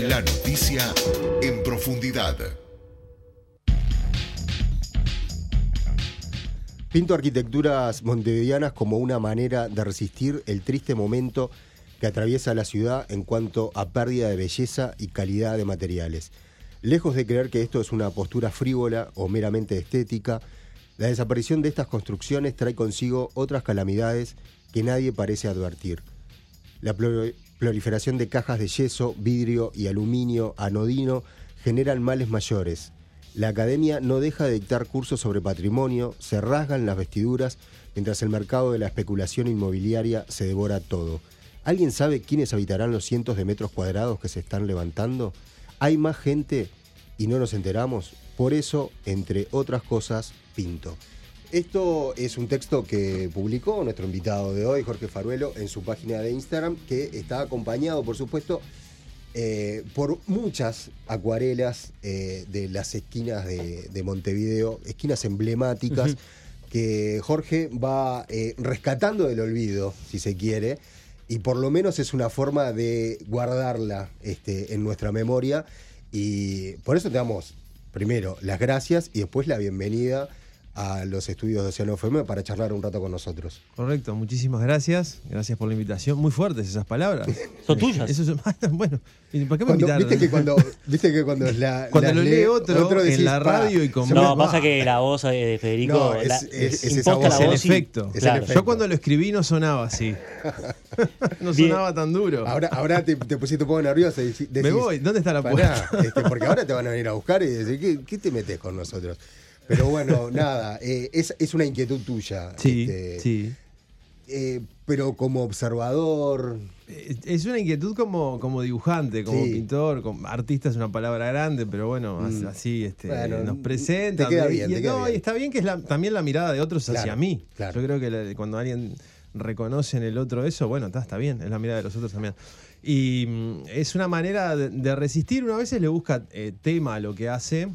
La noticia, en profundidad. Pinto arquitecturas montevideanas como una manera de resistir el triste momento que atraviesa la ciudad en cuanto a pérdida de belleza y calidad de materiales. Lejos de creer que esto es una postura frívola o meramente estética, la desaparición de estas construcciones trae consigo otras calamidades que nadie parece advertir. La proliferación de cajas de yeso, vidrio y aluminio anodino generan males mayores, la academia no deja de dictar cursos sobre patrimonio, se rasgan las vestiduras, mientras el mercado de la especulación inmobiliaria se devora todo. ¿Alguien sabe quiénes habitarán los cientos de metros cuadrados que se están levantando? ¿Hay más gente y no nos enteramos? Por eso, entre otras cosas, pinto. Esto es un texto que publicó nuestro invitado de hoy, Jorge Faruelo, en su página de Instagram, que está acompañado, por supuesto, eh, por muchas acuarelas eh, de las esquinas de, Montevideo, esquinas emblemáticas, que Jorge va eh, rescatando del olvido, si se quiere, y por lo menos es una forma de guardarla este, en nuestra memoria. Y por eso te damos primero las gracias y después la bienvenida a los estudios de Océano FM para charlar un rato con nosotros. Correcto, muchísimas gracias. Gracias por la invitación. Muy fuertes esas palabras. Son tuyas. Eso es, bueno, ¿para qué me cuando, ¿viste que cuando Viste que cuando la, cuando lo lee otro, en la radio y con No, pasa que la voz de Federico no, es, es, es esa voz, es el efecto. Yo cuando lo escribí no sonaba así. no sonaba tan duro. Ahora, ahora te, pusiste un poco nervioso. Y me voy, ¿dónde está la puerta? Este, porque ahora te van a venir a buscar y decir, ¿qué, qué te metes con nosotros? Pero bueno, nada, eh, es, una inquietud tuya. Sí, este, sí. Eh, pero como observador. Eh, es una inquietud como, como dibujante, como pintor, como artista es una palabra grande, pero bueno, mm. así este, nos presenta. Te queda bien, y, no, y está bien que es también la mirada de otros hacia mí. Yo creo que cuando alguien reconoce en el otro eso, bueno, está, está bien, es la mirada de los otros también. Y mm, es una manera de, resistir, una vez le busca tema a lo que hace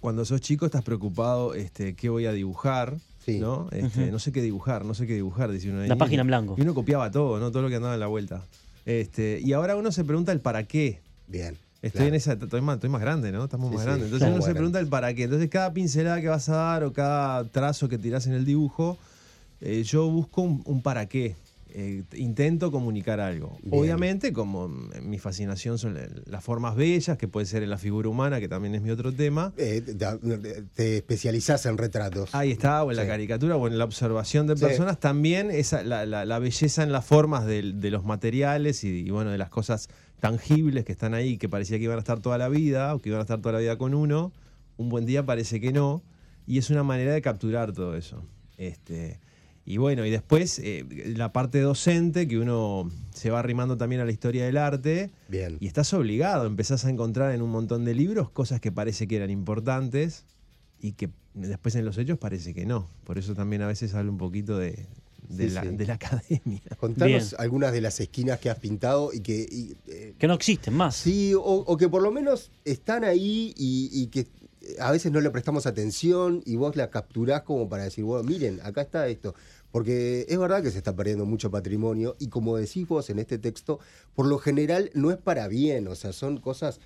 cuando sos chico estás preocupado este, qué voy a dibujar. ¿no? Este, no sé qué dibujar, no sé qué dibujar, dice uno. La página en blanco. Y uno copiaba todo, ¿no? Todo lo que andaba en la vuelta. Este, y ahora uno se pregunta el para qué. Bien. Estoy en esa, estoy más, estoy más grande, ¿no? Estamos más grandes. Entonces uno se pregunta el para qué. Entonces cada pincelada que vas a dar o cada trazo que tirás en el dibujo, eh, yo busco un para qué. Eh, intento comunicar algo. Obviamente, como mi fascinación son las formas bellas, que puede ser en la figura humana, que también es mi otro tema. Eh, te, especializás en retratos. Ahí está, o en la caricatura, o en la observación de personas. También esa, la, belleza en las formas de, los materiales y, bueno, de las cosas tangibles que están ahí, que parecía que iban a estar toda la vida, o que iban a estar toda la vida con uno. Un buen día parece que no. Y es una manera de capturar todo eso. Este, y bueno, y después eh, la parte docente, que uno se va arrimando también a la historia del arte. Bien. Y estás obligado, empezás a encontrar en un montón de libros cosas que parece que eran importantes y que después en los hechos parece que no. Por eso también a veces hablo un poquito de, la, academia. Contanos algunas de las esquinas que has pintado y que... Eh, que no existen más. Sí, o, que por lo menos están ahí y, que a veces no le prestamos atención y vos la capturás como para decir, bueno, miren, acá está esto. Porque es verdad que se está perdiendo mucho patrimonio y como decís vos en este texto, por lo general no es para bien, o sea, son cosas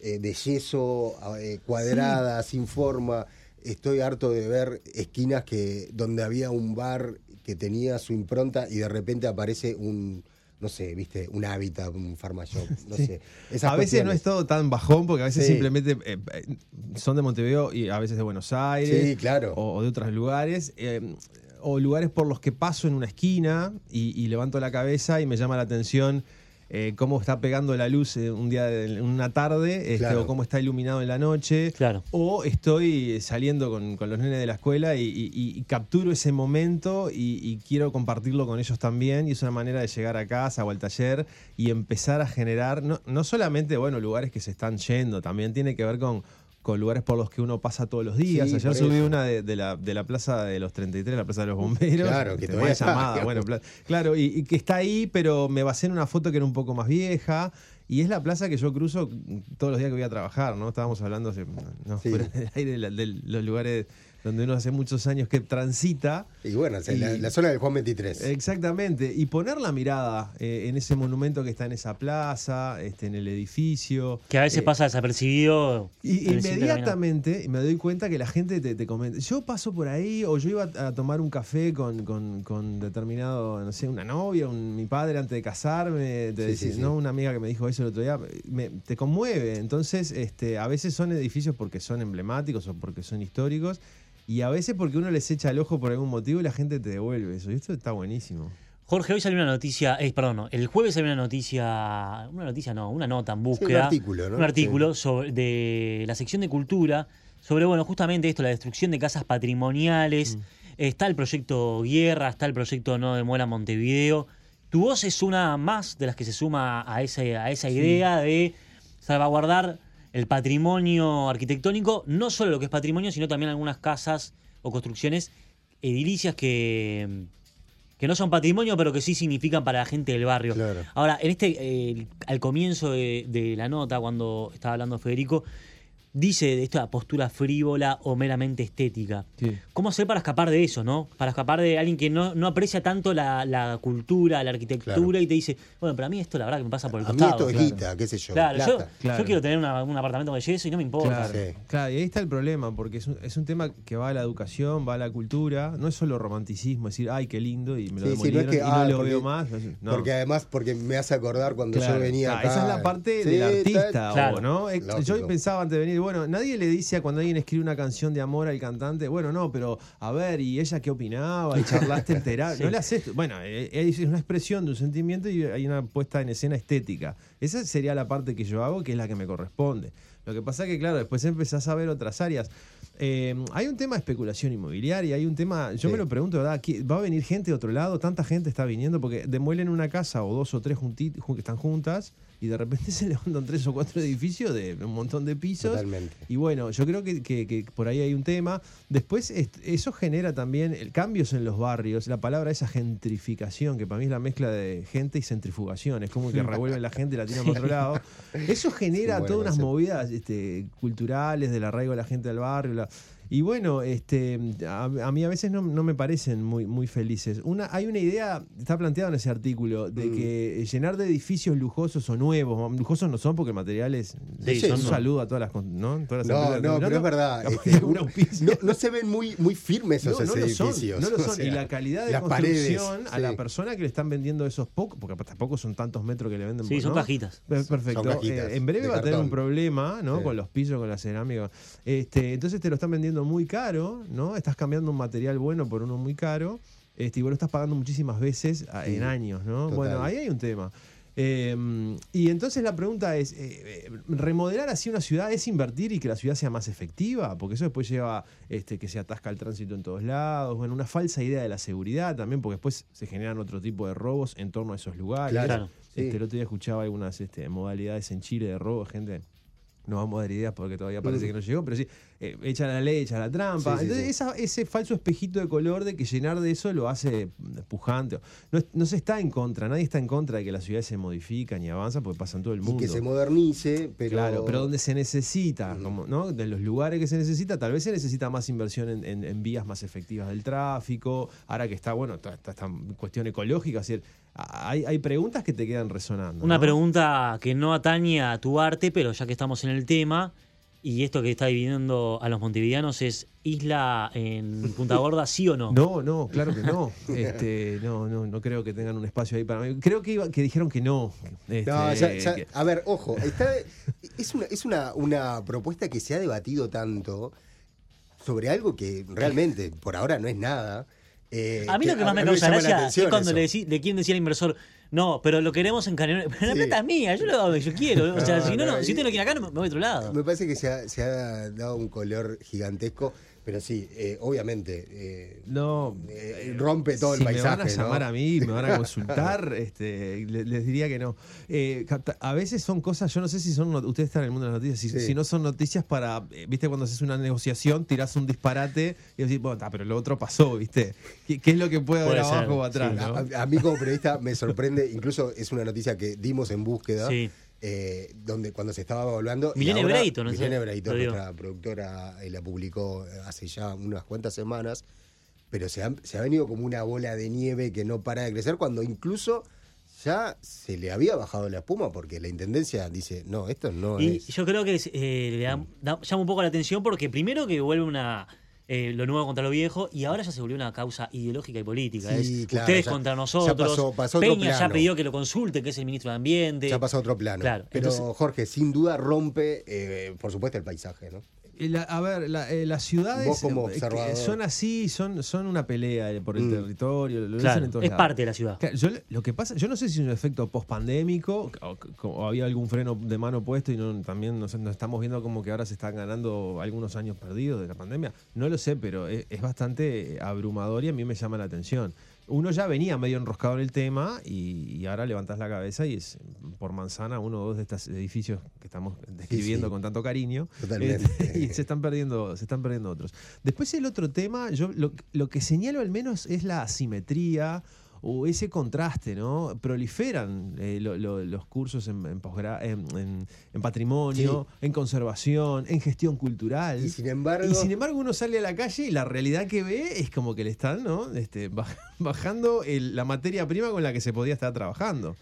eh, de yeso, eh, cuadradas, sin forma. Estoy harto de ver esquinas que donde había un bar que tenía su impronta y de repente aparece un, no sé, viste, un hábitat, un farmashop, no sé. a veces no es todo tan bajón, porque a veces simplemente eh, son de Montevideo y a veces de Buenos Aires claro. o, de otros lugares o lugares por los que paso en una esquina y, levanto la cabeza y me llama la atención eh, cómo está pegando la luz un día, de, una tarde, este, o cómo está iluminado en la noche. Claro. O estoy saliendo con, los nenes de la escuela y, capturo ese momento y, quiero compartirlo con ellos también. Y es una manera de llegar a casa o al taller y empezar a generar, no, no solamente, bueno, lugares que se están yendo, también tiene que ver con con lugares por los que uno pasa todos los días. Ayer subí una de, la, de la Plaza de los 33, la Plaza de los Bomberos. Claro, que todavía llamada. Bueno, claro, y, que está ahí, pero me basé en una foto que era un poco más vieja. Y es la plaza que yo cruzo todos los días que voy a trabajar, ¿no? Estábamos hablando no, fuera del aire de, los lugares donde uno hace muchos años que transita. Y bueno, o sea, Y- la, la zona del Juan 23. Exactamente, y poner la mirada eh, en ese monumento que está en esa plaza, este, en el edificio. Que a veces Eh, pasa desapercibido. Y inmediatamente me doy cuenta que la gente te, te comenta. Yo paso por ahí, o yo iba a tomar un café con, con- con determinado, no sé, una novia, un- mi padre antes de casarme, te Sí, decía- sí, sí. ¿no? Una amiga que me dijo eso el otro día, me- te conmueve. Entonces, este, a veces son edificios porque son emblemáticos o porque son históricos. Y a veces porque uno les echa el ojo por algún motivo y la gente te devuelve eso. Y esto está buenísimo. Jorge, hoy salió una noticia, eh, perdón, no, el jueves salió una noticia, una noticia no, una nota en Sí, búsqueda. un artículo, ¿no? Un artículo sobre, de la sección de cultura sobre, bueno, justamente esto, la destrucción de casas patrimoniales. Mm. Está el proyecto Guerra, está el proyecto No Demuela Montevideo. Tu voz es una más de las que se suma a, ese, a esa idea de salvaguardar el patrimonio arquitectónico, no solo lo que es patrimonio, sino también algunas casas o construcciones edilicias que, que no son patrimonio, pero que sí significan para la gente del barrio. Claro. Ahora, en este, eh, al comienzo de, de la nota, cuando estaba hablando Federico, dice de esta postura frívola o meramente estética. Sí. ¿Cómo hacer para escapar de eso, no? Para escapar de alguien que no, no aprecia tanto la, la cultura, la arquitectura Claro. y te dice, bueno, pero a mí esto la verdad que me pasa por el a mí costado. esto es claro. guita, qué sé yo. Claro, yo, plata. Claro. yo quiero tener una- un apartamento de yeso y no me importa. Claro, Sí. claro, y ahí está el problema, porque es un, es un tema que va a la educación, va a la cultura, no es solo romanticismo, decir, ay, qué lindo, y me lo Sí, sí, no es demolieron que, y no ah, lo porque- veo más. No. Porque además, porque me hace acordar cuando Claro. yo venía Ah, acá. esa es la parte Sí, del artista, o, ¿no? Lógico. Yo pensaba antes de venir, bueno, nadie le dice a cuando alguien escribe una canción de amor al cantante, bueno, no, pero a ver, ¿y ella qué opinaba? ¿Y charlaste en terapia? Sí. No le haces. Bueno, eh, es una expresión de un sentimiento y hay una puesta en escena estética. Esa sería la parte que yo hago, que es la que me corresponde. Lo que pasa que, claro, después empezás a ver otras áreas. Eh, hay un tema de especulación inmobiliaria, hay un tema, yo Sí. me lo pregunto, ¿verdad? ¿Qui- ¿Va a venir gente de otro lado? ¿Tanta gente está viniendo? Porque demuelen una casa o dos o tres que están juntas y de repente se levantan tres o cuatro edificios de un montón de pisos. Totalmente. Y bueno, yo creo que, que- que por ahí hay un tema. Después, eso genera también el cambios en los barrios. La palabra esa gentrificación, que para mí es la mezcla de gente y centrifugación. Es como que revuelven la gente y la tiran para otro lado. Eso genera Sí, bueno, todas unas movidas este, culturales del arraigo de la gente del barrio. la- y bueno, este, a, a mí a veces no, no me parecen muy, muy felices. Una, hay una idea, está planteada en ese artículo, de Mm. que llenar de edificios lujosos o nuevos, lujosos no son porque materiales, Sí, un son- saludo a todas las, con- ¿no? Todas las No, no, pero es verdad. este, un no, no se ven muy, muy firmes esos No, no lo son, edificios. no lo o son. sea, y la calidad de las construcción paredes, a la persona que le están vendiendo esos pocos, porque tampoco son tantos metros que le venden. Sí, por- son ¿no? cajitas. Per- Perfecto. Son cajitas Eh, en breve va a tener un problema, ¿no? Sí. Con los pisos, con la cerámica. Este, entonces te lo están vendiendo muy caro, ¿no? Estás cambiando un material bueno por uno muy caro. Este, y vos lo estás pagando muchísimas veces a- Sí, en años, ¿no? total. Bueno, ahí hay un tema. Eh, y entonces la pregunta es, eh, eh, ¿remodelar así una ciudad es invertir y que la ciudad sea más efectiva? Porque eso después lleva este, que se atasca el tránsito en todos lados, bueno, una falsa idea de la seguridad también, porque después se generan otro tipo de robos en torno a esos lugares. Claro, sí. Este, el otro día escuchaba algunas este, modalidades en Chile de robo, gente no vamos a dar ideas porque todavía parece que no llegó, pero sí, eh, echa la ley, echa la trampa. Mm. Sí, sí, Entonces, sí. esa- ese falso espejito de color de que llenar de eso lo hace pujante. No, no se está en contra, nadie está en contra de que las ciudades se modifican y avanzan porque pasan todo el Y mundo. que se modernice, pero. Claro, pero donde se necesita, Mm. como, ¿no? De los lugares que se necesita, tal vez se necesita más inversión en, en- en vías más efectivas del tráfico. Ahora que está, bueno, está esta cuestión ecológica, es decir, hay, hay preguntas que te quedan resonando. Una ¿no? pregunta que no atañe a tu arte, pero ya que estamos en el tema, y esto que está dividiendo a los montevideanos es isla en Punta Gorda, ¿sí o no? No, no, claro que no. Este, no, no, no creo que tengan un espacio ahí para mí. Creo que, iba- que dijeron que no. Este, No, ya- ya- que- a ver, ojo, está, es, una, es una, una propuesta que se ha debatido tanto sobre algo que realmente por ahora no es nada. eh, A mí lo que más me causa gracia es cuando eso. le, decí- le quieren decir al inversor, no, pero lo queremos en Canal. Pero la plata es mía, yo lo hago yo quiero. O sea, No, si, no, no, si usted no quiere acá, no me me voy a otro lado. Me parece que se ha, se ha dado un color gigantesco, pero sí, eh, obviamente eh, no. eh, rompe todo si el paisaje. me van a llamar ¿no? a mí, me van a consultar, este, le- les, diría que no. Eh, capta- a veces son cosas, yo no sé si son, ustedes están en el mundo de las noticias, si, Sí. si no son noticias para, eh, viste, cuando haces una negociación, tirás un disparate y decís, bueno, ta, pero lo otro pasó, viste. ¿Qué, qué es lo que puede haber Puede ser, abajo o atrás? sí. no? A, a mí como periodista me sorprende, incluso es una noticia que dimos en búsqueda. Sí. Eh, donde cuando se estaba evaluando. Milene Breito, no Milene Breito, nuestra productora, eh, la publicó hace ya unas cuantas semanas, pero se ha, se ha venido como una bola de nieve que no para de crecer, cuando incluso ya se le había bajado la espuma, porque la intendencia dice, no, esto no Y es. yo creo que eh, le da- da- llama un poco la atención porque primero que vuelve una eh, lo nuevo contra lo viejo y ahora ya se volvió una causa ideológica y política. Sí, Es claro, ustedes ya- contra ya nosotros. pasó- pasó Peña ya plano. pidió que lo consulte, que es el ministro de Ambiente. Ya pasa a otro plano. Claro, Pero entonces- Jorge, sin duda rompe, eh, por supuesto, el paisaje, ¿no? Eh, la- a ver, la- eh, las ciudades Vos como eh, son así, son, son una pelea eh, por el Mm. territorio, lo Claro, dicen en todos es lados. parte de la ciudad. Claro, yo le- lo que pasa, yo no sé si es un efecto post-pandémico o, o había algún freno de mano puesto y no, también nos, nos estamos viendo como que ahora se están ganando algunos años perdidos de la pandemia. No lo sé, pero es, es bastante abrumador y a mí me llama la atención. Uno ya venía medio enroscado en el tema y, y ahora levantas la cabeza y es por manzana uno o dos de estos edificios que estamos describiendo sí. con tanto cariño Totalmente. y se están perdiendo se están perdiendo otros. Después el otro tema, yo lo, lo que señalo al menos es la asimetría o ese contraste, ¿no? Proliferan eh, lo- lo- los cursos en, en, posgra- en- en- en patrimonio, en conservación, en gestión cultural. Y sin embargo. Y sin embargo uno sale a la calle y la realidad que ve es como que le están ¿no? este, baj- bajando el- la materia prima con la que se podía estar trabajando.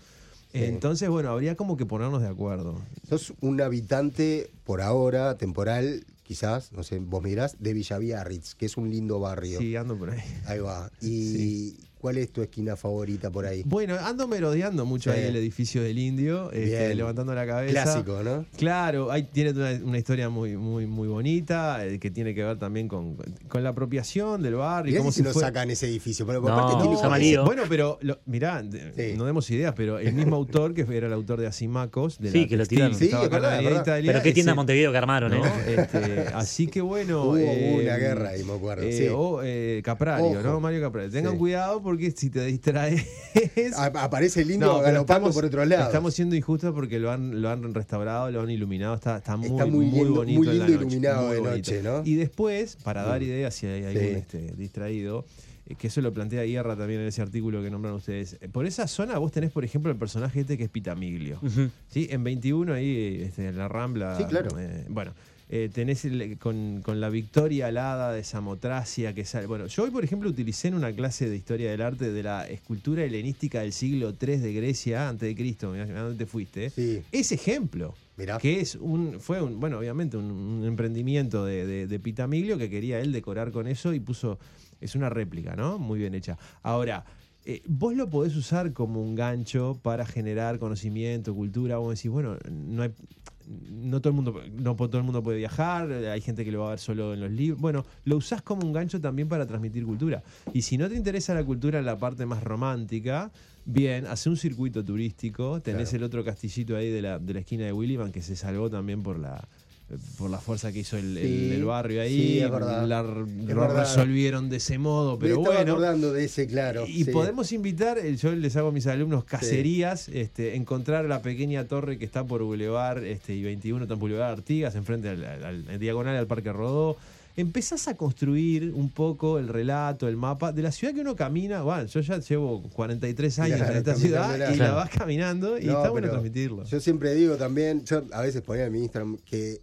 Sí. Entonces, bueno, habría como que ponernos de acuerdo. Sos un habitante por ahora, temporal, quizás, no sé, vos mirás, de Villaviarritz, que es un lindo barrio. Sí, ando por ahí. Ahí va. ¿Y cuál es tu esquina favorita por ahí? Bueno, ando merodeando mucho Sí. ahí el edificio del indio, este, levantando la cabeza. Clásico, ¿no? Claro, ahí tiene una, una historia muy, muy, muy bonita eh, que tiene que ver también con, con la apropiación del barrio. cómo si se fue- sacan ese edificio. Pero No, tiene. Bueno, pero lo- mirá, Sí. no demos ideas, pero el mismo autor que era el autor de Asimacos, de Sí, la que lo tiraron. Sí, acá la verdad. Italia, Pero qué tienda ese- Montevideo que armaron, ¿no? ¿eh? Este, así que bueno. Hubo eh, una guerra ahí, me acuerdo. eh, sí. O eh, Caprario, Ojo. ¿no? Mario Caprario. Tengan Sí. cuidado porque si te distraes. Aparece el indio No, pero galopando por otros lados. Estamos siendo injustos porque lo han, lo han restaurado, lo han iluminado, está, está muy, Está muy muy, lindo- bonito. muy en la lindo noche, iluminado muy de noche, ¿no? Y después, para dar Mm. ideas, si hay algún Sí. este, distraído, eh, que eso lo plantea Guerra también en ese artículo que nombran ustedes. Eh, Por esa zona vos tenés, por ejemplo, el personaje este que es Pitamiglio. Ujú. ¿sí? En 21 ahí, este, en la Rambla. Sí, claro. eh, bueno, eh, tenés el- con, con la victoria alada de Samotracia que sale. Bueno, yo hoy, por ejemplo, utilicé en una clase de historia del arte de la escultura helenística del siglo III de Grecia, antes de Cristo, mirá, mirá dónde te fuiste. Sí. Ese ejemplo, Mirá. que es un, fue un, bueno, obviamente un, un emprendimiento de, de, de Pitamiglio que quería él decorar con eso y puso, es una réplica, ¿no? Muy bien hecha. Ahora, eh, vos lo podés usar como un gancho para generar conocimiento, cultura, vos decís, bueno, no hay, no todo el mundo, no todo el mundo puede viajar, hay gente que lo va a ver solo en los libros. Bueno, lo usás como un gancho también para transmitir cultura. Y si no te interesa la cultura en la parte más romántica, bien, hace un circuito turístico, tenés Claro. el otro castillito ahí de la, de la esquina de Williman que se salvó también por la por la fuerza que hizo el, el- Sí, el barrio ahí, sí, es verdad. la- Es lo verdad. resolvieron de ese modo, Me pero estaba bueno. acordando de ese, claro. Y sí. podemos invitar, eh, yo les hago a mis alumnos cacerías, este, encontrar la pequeña torre que está por Boulevard este, y 21, está en Boulevard Artigas, enfrente al, al- al- diagonal al Parque Rodó. Empezás a construir un poco el relato, el mapa de la ciudad que uno camina. Bueno, yo ya llevo 43 años Claro, en esta ciudad y Claro. la vas caminando y No, está bueno transmitirlo. Yo siempre digo también, yo a veces ponía en mi Instagram que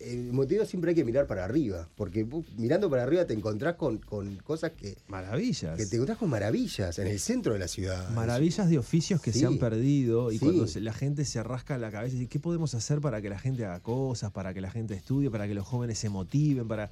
el motivo siempre hay que mirar para arriba, porque vos mirando para arriba te encontrás con, con cosas que, Maravillas. que te encontrás con maravillas en el centro de la ciudad. Maravillas de oficios que Sí. se han perdido y Sí. cuando se- la gente se rasca la cabeza y dice, ¿qué podemos hacer para que la gente haga cosas, para que la gente estudie, para que los jóvenes se motiven, para...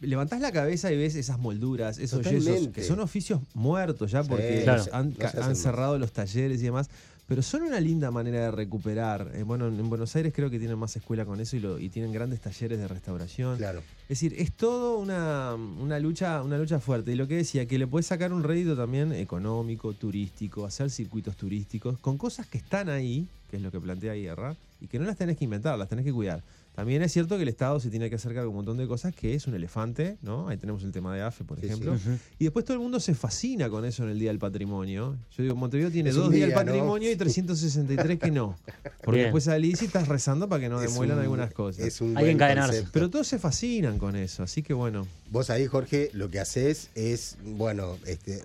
Levantás la cabeza y ves esas molduras, esos yesos, Totalmente. que son oficios muertos ya porque Sí, Claro. los han, no cerrado los talleres y demás, pero son una linda manera de recuperar. Eh, bueno, en Buenos Aires creo que tienen más escuela con eso y, lo, y tienen grandes talleres de restauración. Claro. Es decir, es todo una, una lucha, una lucha fuerte. Y lo que decía, que le puedes sacar un rédito también económico, turístico, hacer circuitos turísticos, con cosas que están ahí, que es lo que plantea Guerra, y que no las tenés que inventar, las tenés que cuidar. También es cierto que el Estado se tiene que hacer cargo de un montón de cosas, que es un elefante, ¿no? Ahí tenemos el tema de AFE, por Sí, ejemplo. sí. Y después todo el mundo se fascina con eso en el Día del Patrimonio. Yo digo, Montevideo tiene Es dos días del día, ¿no? patrimonio y 363 que no. Porque Bien. después salís y estás rezando para que no Es demuelan un- algunas cosas. Es un Hay que encadenarse. concepto. Pero todos se fascinan con eso, así que bueno. Vos ahí, Jorge, lo que haces es, bueno, este,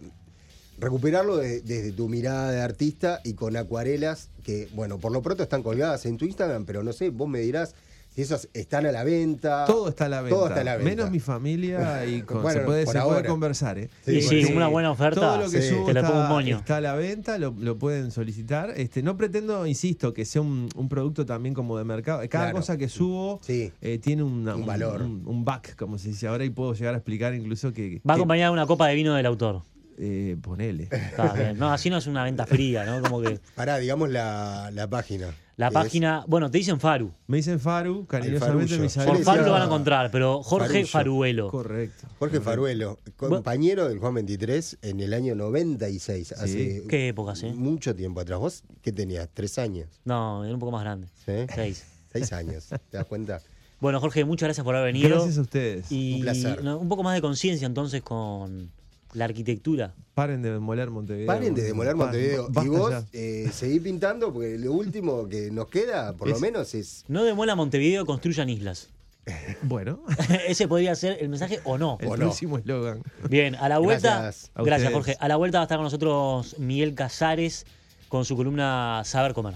recuperarlo de- desde tu mirada de artista y con acuarelas que, bueno, por lo pronto están colgadas en tu Instagram, pero no sé, vos me dirás si esas están a la venta. Todo está a la venta. Todo está a la venta. Menos mi familia y con- Bueno, se, puede, se puede conversar. ¿eh? Sí, y sí, una buena oferta, Todo lo que sí. subo te pongo un está, moño. está a la venta, lo, lo pueden solicitar. Este, no pretendo, insisto, que sea un, un producto también como de mercado. Cada Claro. cosa que subo Sí. eh, tiene una- Un valor. Un, un back, como se dice ahora, y puedo llegar a explicar incluso que. Va que- acompañada de una copa de vino del autor. Eh, ponele. Está bien. No, así no es una venta fría, ¿no? Como que Pará, digamos la, la página. la página, bueno, te dicen Faru. Me dicen Faru, cariñosamente me le Por Faru lo van a encontrar, pero Jorge Farullo. Faruelo. Correcto. Jorge Faruelo, compañero del Juan 23 en el año 96, hace Qué épocas, ¿eh? mucho tiempo atrás. ¿Vos qué tenías? ¿Tres años? No, era un poco más grande. ¿Sí? Seis. Seis años, ¿te das cuenta? Bueno, Jorge, muchas gracias por haber venido. Gracias a ustedes. Y Un placer. un poco más de conciencia entonces con la arquitectura. Paren de demoler Montevideo. Paren de demoler Montevideo. Y vos eh, seguí pintando porque lo último que nos queda, por lo menos, es No demuela Montevideo, construyan islas. Bueno, Ese podría ser el mensaje o no. el O no. próximo eslogan. Bien, a la vuelta. Gracias. A gracias. Jorge. A la vuelta va a estar con nosotros Miguel Casares con su columna Saber Comer.